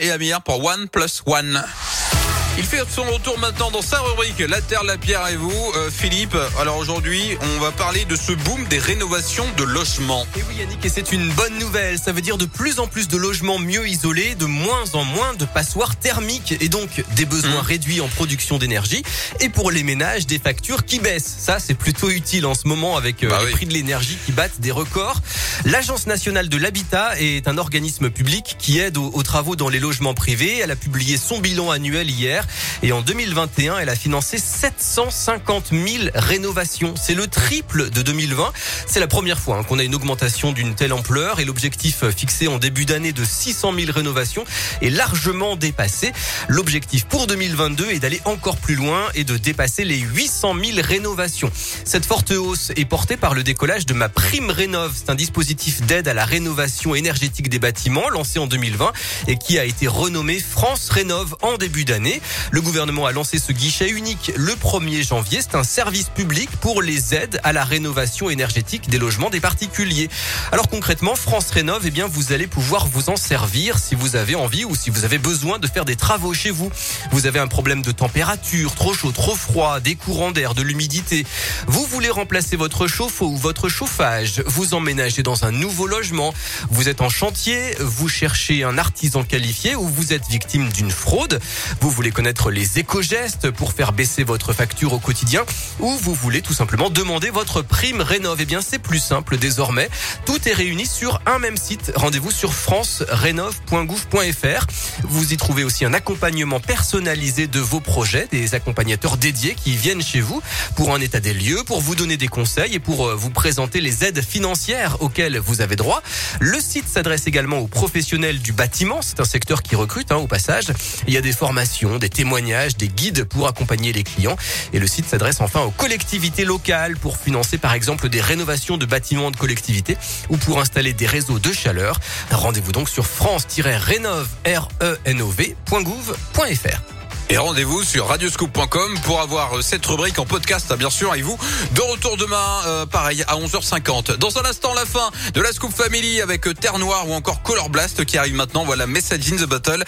et Amir pour One Plus One. Il fait son retour maintenant dans sa rubrique La Terre, la Pierre et vous. Euh, Philippe, alors aujourd'hui, on va parler de ce boom des rénovations de logements. Et oui Yannick, et c'est une bonne nouvelle. Ça veut dire de plus en plus de logements mieux isolés, de moins en moins de passoires thermiques et donc des besoins Mmh. réduits en production d'énergie. Et pour les ménages, des factures qui baissent. Ça, c'est plutôt utile en ce moment avec euh, Bah les oui. prix de l'énergie qui battent des records. L'Agence nationale de l'habitat est un organisme public qui aide aux, aux travaux dans les logements privés. Elle a publié son bilan annuel hier et en 2021, elle a financé 750 000 rénovations. C'est le triple de 2020. C'est la première fois hein, qu'on a une augmentation d'une telle ampleur et l'objectif euh, fixé en début d'année de 600 000 rénovations est largement dépassé. L'objectif pour 2022 est d'aller encore plus loin et de dépasser les 800 000 rénovations. Cette forte hausse est portée par le décollage de ma prime rénov. C'est un dispositif d'aide à la rénovation énergétique des bâtiments lancé en 2020 et qui a été renommé France Rénov en début d'année. Le gouvernement a lancé ce guichet unique le 1er janvier. C'est un service public pour les aides à la rénovation énergétique des logements des particuliers. Alors concrètement, France Rénov, eh bien, vous allez pouvoir vous en servir si vous avez envie ou si vous avez besoin de faire des travaux chez vous. Vous avez un problème de température, trop chaud, trop froid, des courants d'air, de l'humidité. Vous voulez remplacer votre chauffe-eau ou votre chauffage? Vous emménagez dans un nouveau logement. Vous êtes en chantier. Vous cherchez un artisan qualifié ou vous êtes victime d'une fraude? Vous voulez connaître les éco-gestes pour faire baisser votre facture au quotidien ou vous voulez tout simplement demander votre prime rénov. Eh bien, c'est plus simple désormais. Tout est réuni sur un même site. Rendez-vous sur france-rénov.gouv.fr. Vous y trouvez aussi un accompagnement personnalisé de vos projets, des accompagnateurs dédiés qui viennent chez vous pour un état des lieux, pour vous donner des conseils et pour euh, vous présenter les aides financières auxquelles vous avez droit. Le site s'adresse également aux professionnels du bâtiment. C'est un secteur qui recrute hein, au passage. Il y a des formations, des témoignages, des guides pour accompagner les clients. Et le site s'adresse enfin aux collectivités locales pour financer par exemple des rénovations de bâtiments de collectivités ou pour installer des réseaux de chaleur. Rendez-vous donc sur france-rénov, E. Et rendez-vous sur radioscoop.com pour avoir euh, cette rubrique en podcast, hein, bien sûr, avec vous. De retour demain, euh, pareil, à 11h50. Dans un instant, la fin de la Scoop Family avec euh, Terre Noire ou encore Color Blast qui arrive maintenant. Voilà, Message in the Bottle